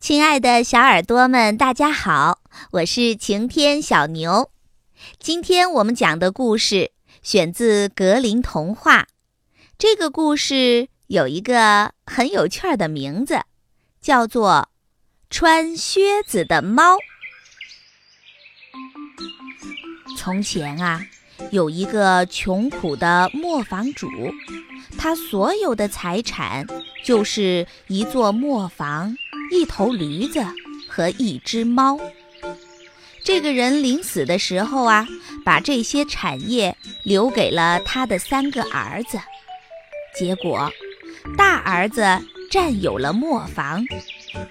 亲爱的小耳朵们，大家好，我是晴天小牛。今天我们讲的故事选自格林童话。这个故事有一个很有趣儿的名字，叫做《穿靴子的猫》。从前啊，有一个穷苦的磨坊主，他所有的财产就是一座磨坊、一头驴子和一只猫。这个人临死的时候啊，把这些产业留给了他的三个儿子。结果，大儿子占有了磨坊，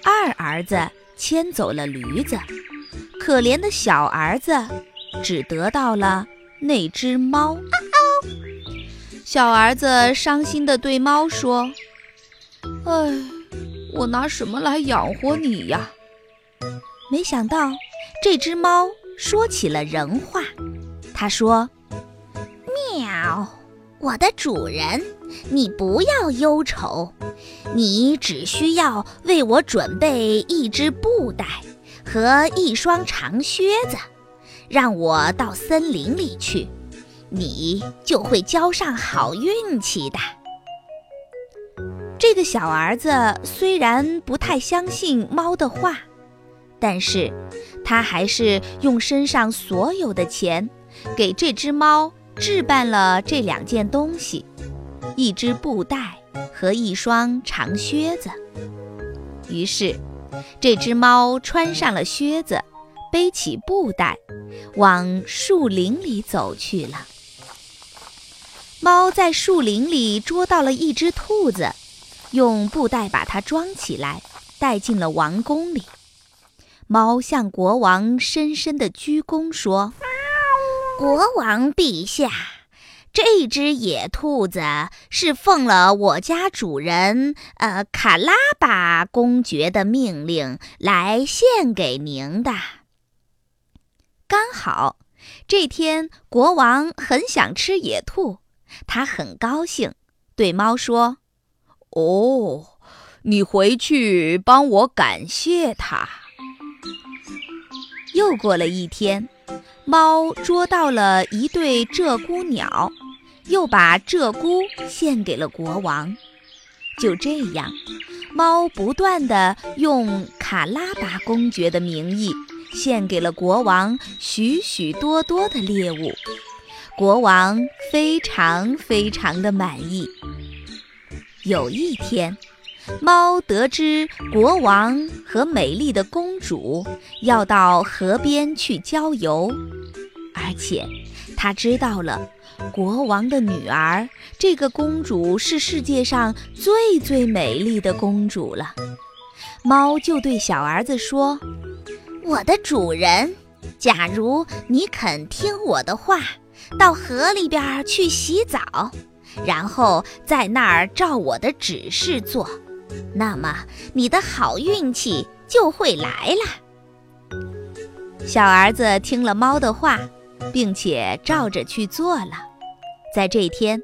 二儿子牵走了驴子，可怜的小儿子只得到了那只猫。小儿子伤心地对猫说：“哎，我拿什么来养活你呀？”没想到，这只猫说起了人话。他说：“喵，我的主人。”你不要忧愁，你只需要为我准备一只布袋和一双长靴子，让我到森林里去，你就会交上好运气的。这个小儿子虽然不太相信猫的话，但是他还是用身上所有的钱给这只猫置办了这两件东西。一只布袋和一双长靴子。于是，这只猫穿上了靴子，背起布袋，往树林里走去了。猫在树林里捉到了一只兔子，用布袋把它装起来，带进了王宫里。猫向国王深深地鞠躬，说：“国王陛下。”这只野兔子是奉了我家主人呃卡拉巴公爵的命令来献给您的。刚好这天国王很想吃野兔，他很高兴，对猫说：“哦，你回去帮我感谢他。”又过了一天，猫捉到了一对鹧鸪鸟。又把鹧鸪献给了国王。就这样，猫不断地用卡拉巴公爵的名义献给了国王许许多多的猎物。国王非常非常的满意。有一天，猫得知国王和美丽的公主要到河边去郊游，而且它知道了。国王的女儿，这个公主是世界上最最美丽的公主了。猫就对小儿子说：“我的主人，假如你肯听我的话，到河里边去洗澡，然后在那儿照我的指示做，那么你的好运气就会来了。”小儿子听了猫的话。并且照着去做了。在这天，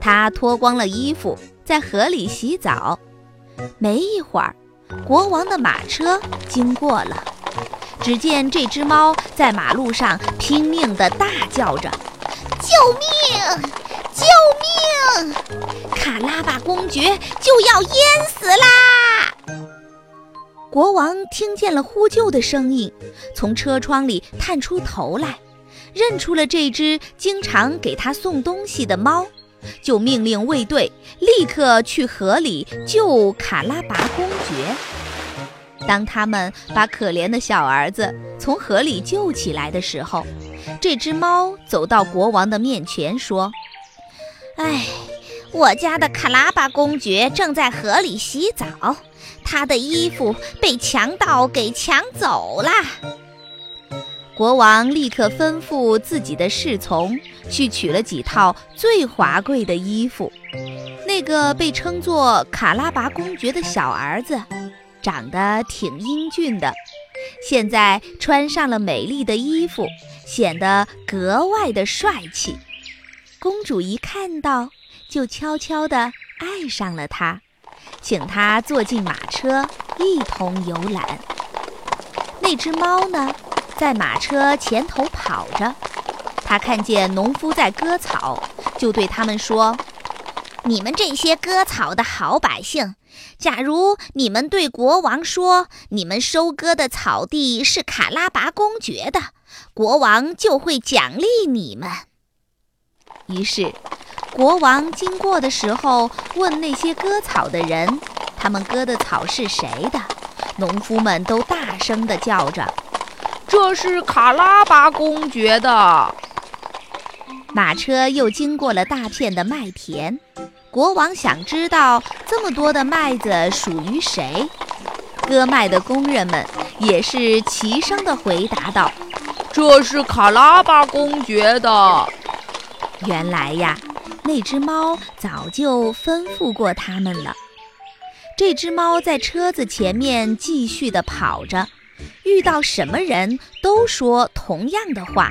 他脱光了衣服，在河里洗澡。没一会儿，国王的马车经过了。只见这只猫在马路上拼命地大叫着：“救命！救命！卡拉巴公爵就要淹死啦！”国王听见了呼救的声音，从车窗里探出头来。认出了这只经常给他送东西的猫，就命令卫队立刻去河里救卡拉巴公爵。当他们把可怜的小儿子从河里救起来的时候，这只猫走到国王的面前说：“哎，我家的卡拉巴公爵正在河里洗澡，他的衣服被强盗给抢走了。”国王立刻吩咐自己的侍从去取了几套最华贵的衣服。那个被称作卡拉巴公爵的小儿子，长得挺英俊的，现在穿上了美丽的衣服，显得格外的帅气。公主一看到，就悄悄地爱上了他，请他坐进马车，一同游览。那只猫呢，在马车前头跑着。他看见农夫在割草，就对他们说：“你们这些割草的好百姓，假如你们对国王说你们收割的草地是卡拉拔公爵的，国王就会奖励你们。”于是，国王经过的时候问那些割草的人：“他们割的草是谁的？”农夫们都大声地叫着：“这是卡拉巴公爵的。”马车又经过了大片的麦田，国王想知道这么多的麦子属于谁。割麦的工人们也是齐声地回答道：“这是卡拉巴公爵的。”原来呀，那只猫早就吩咐过他们了。这只猫在车子前面继续地跑着，遇到什么人都说同样的话，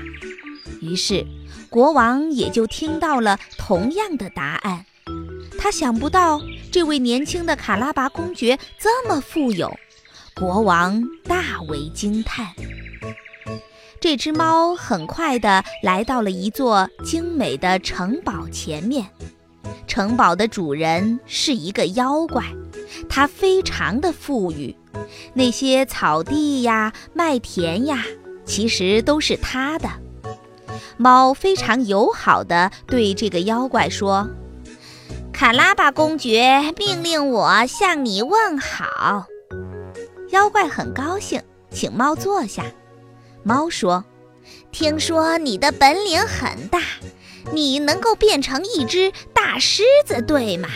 于是。国王也就听到了同样的答案，他想不到这位年轻的卡拉巴公爵这么富有，国王大为惊叹。这只猫很快地来到了一座精美的城堡前面，城堡的主人是一个妖怪，他非常的富裕，那些草地呀、麦田呀，其实都是他的。猫非常友好地对这个妖怪说：“卡拉巴公爵命令我向你问好。”妖怪很高兴，请猫坐下。猫说：“听说你的本领很大，你能够变成一只大狮子，对吗？”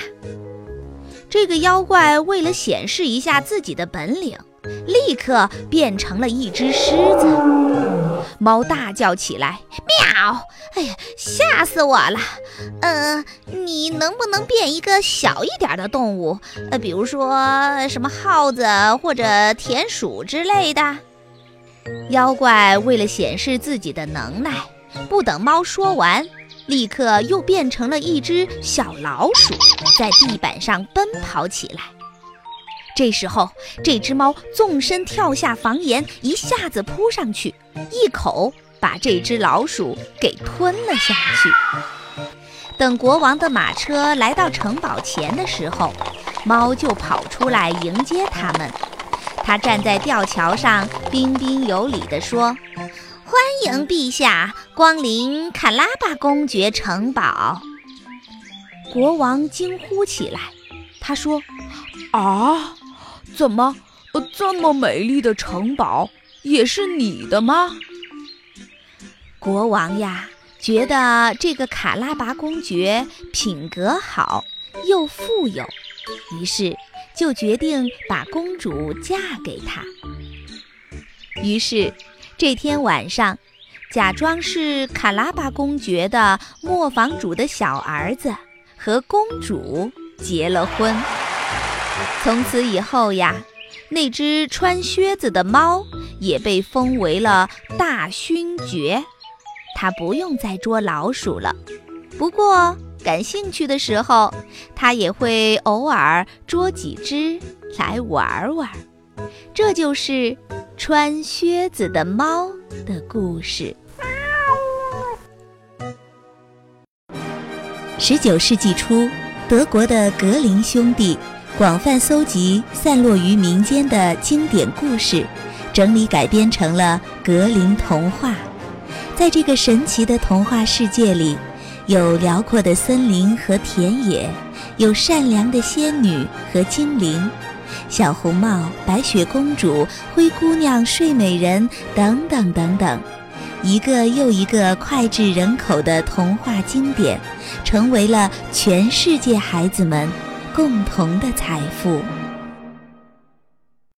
这个妖怪为了显示一下自己的本领，立刻变成了一只狮子。猫大叫起来：“喵！哎呀，吓死我了！嗯，你能不能变一个小一点的动物？呃，比如说什么耗子或者田鼠之类的？”妖怪为了显示自己的能耐，不等猫说完。立刻又变成了一只小老鼠，在地板上奔跑起来。这时候，这只猫纵身跳下房檐，一下子扑上去，一口把这只老鼠给吞了下去。等国王的马车来到城堡前的时候，猫就跑出来迎接他们。它站在吊桥上，彬彬有礼地说。欢迎陛下光临卡拉巴公爵城堡。国王惊呼起来，他说：“啊，怎么，这么美丽的城堡也是你的吗？”国王呀，觉得这个卡拉巴公爵品格好，又富有，于是就决定把公主嫁给他。于是。这天晚上，假装是卡拉巴公爵的磨坊主的小儿子和公主结了婚。从此以后呀，那只穿靴子的猫也被封为了大勋爵，它不用再捉老鼠了。不过，感兴趣的时候，它也会偶尔捉几只来玩玩。这就是。穿靴子的猫的故事。十九世纪初，德国的格林兄弟广泛搜集散落于民间的经典故事，整理改编成了《格林童话》。在这个神奇的童话世界里，有辽阔的森林和田野，有善良的仙女和精灵。小红帽、白雪公主、灰姑娘、睡美人等等等等，一个又一个脍炙人口的童话经典，成为了全世界孩子们共同的财富。